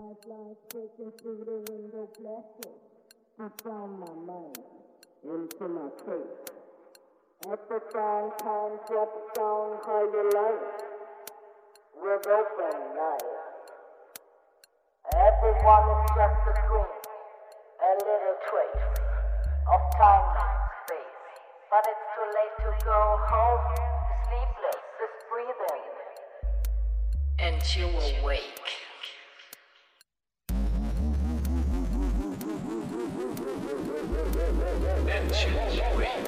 Light breaking through the window blasting. I found my mind into my face. At the same time, drop down how you like. With open eyes. Everyone is just a dream, a little trace of time and space. But it's too late to go home. Sleepless is breathing. And you awake. Dimensions wake.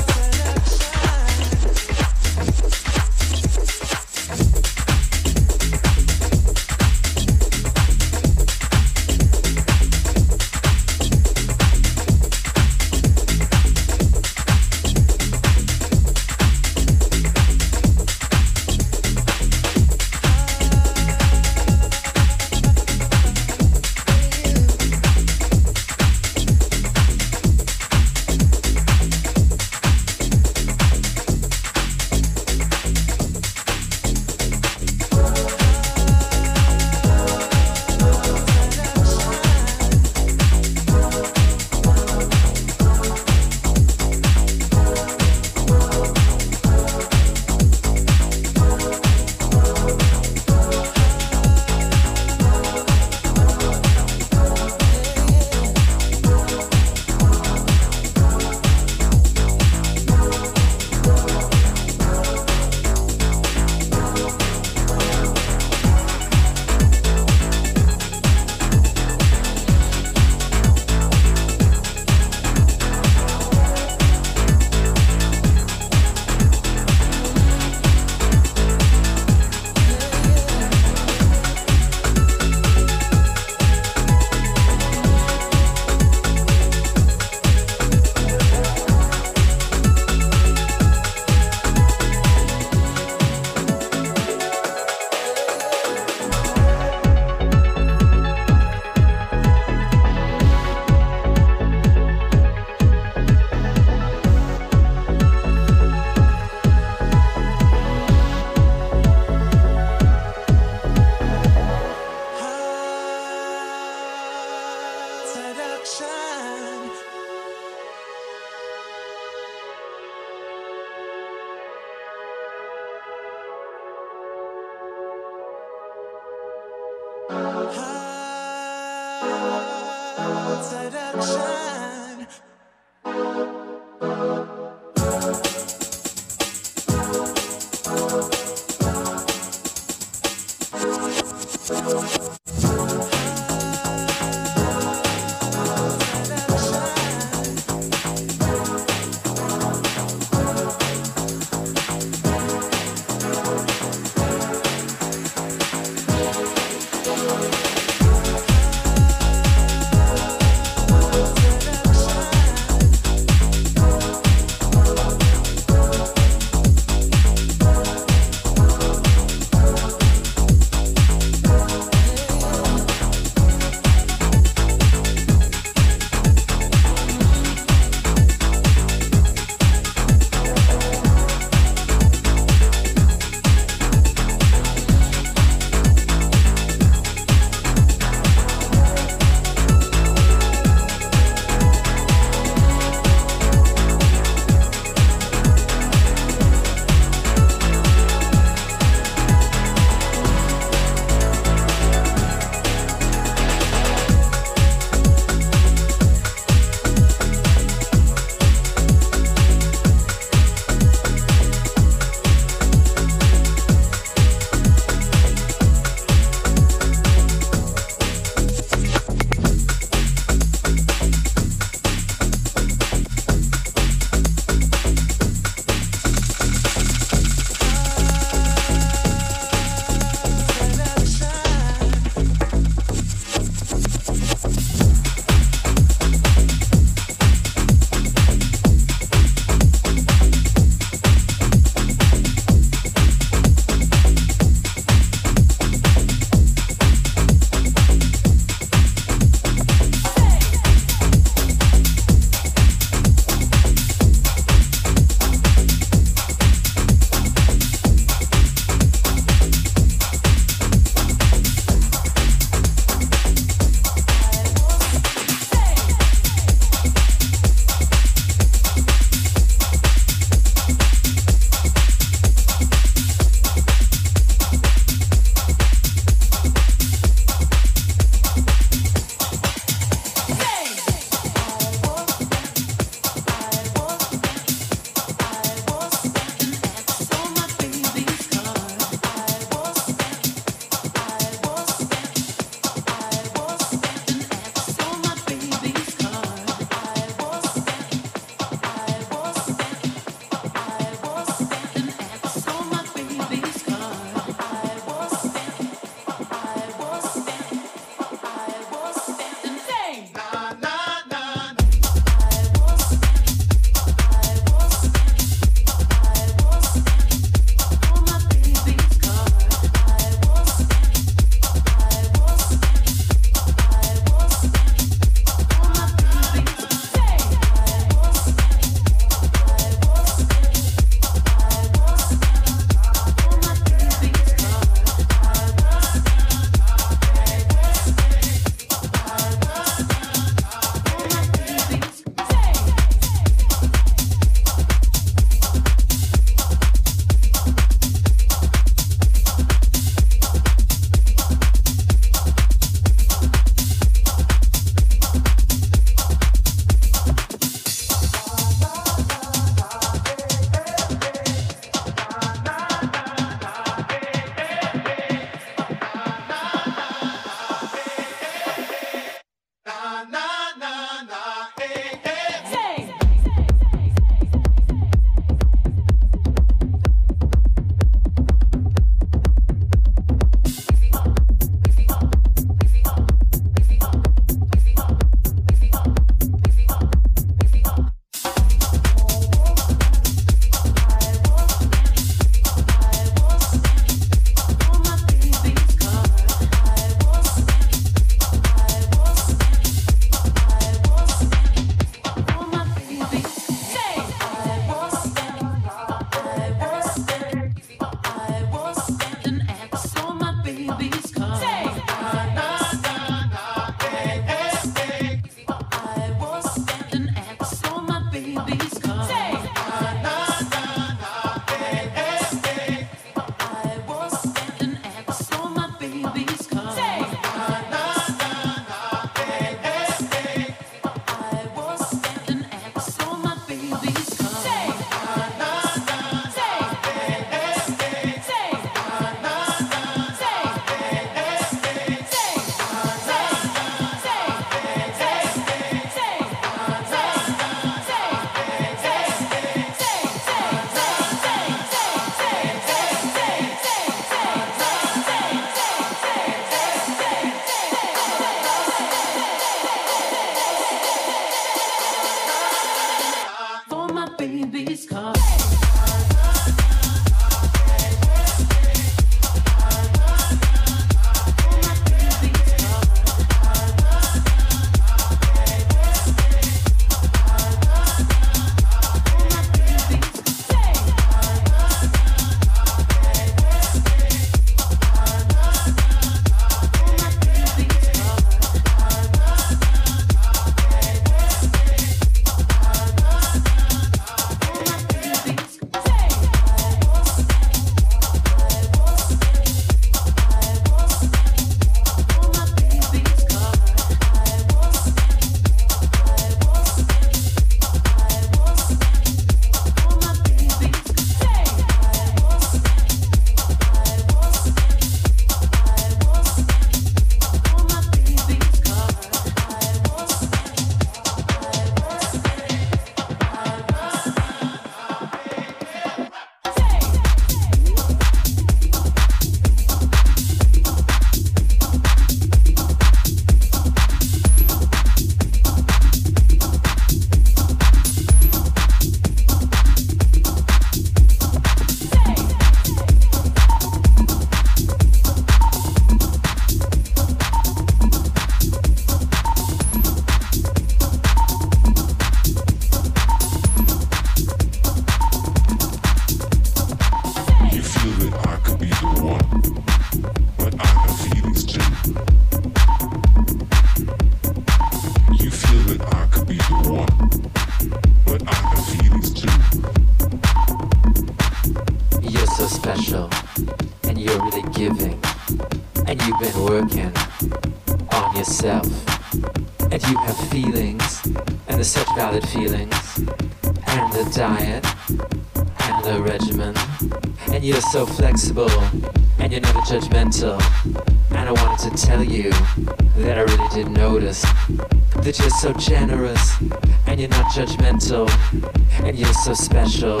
So special,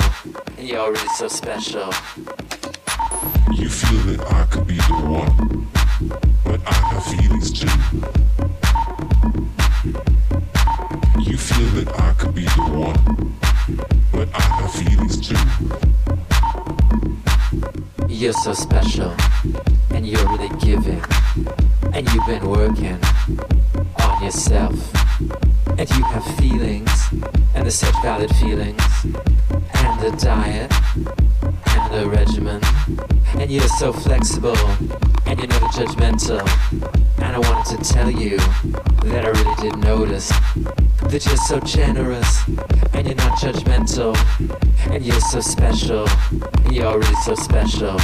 and you're already so special. You feel that I could be the one, but I have feelings too. You feel that I could be the one, but I have feelings too. You're so special, so generous, and you're not judgmental, and you're so special, you're already so special.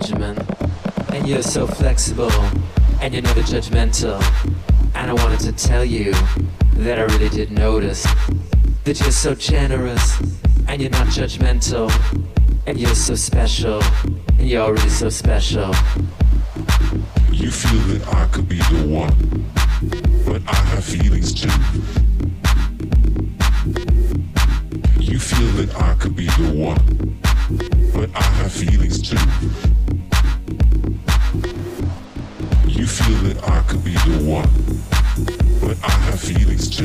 Regimen, and you're so flexible, and you're never judgmental, and I wanted to tell you that I really did notice that you're so generous, and you're not judgmental, and you're so special, and you're already so special. You feel that I could be the one, but I have feelings too. You feel that I could be the one, but I have feelings too. You feel that I could be the one, but I have feelings too. You feel that I could be the one, but I have feelings too.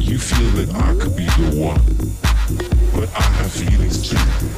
You feel that I could be the one, but I have feelings too.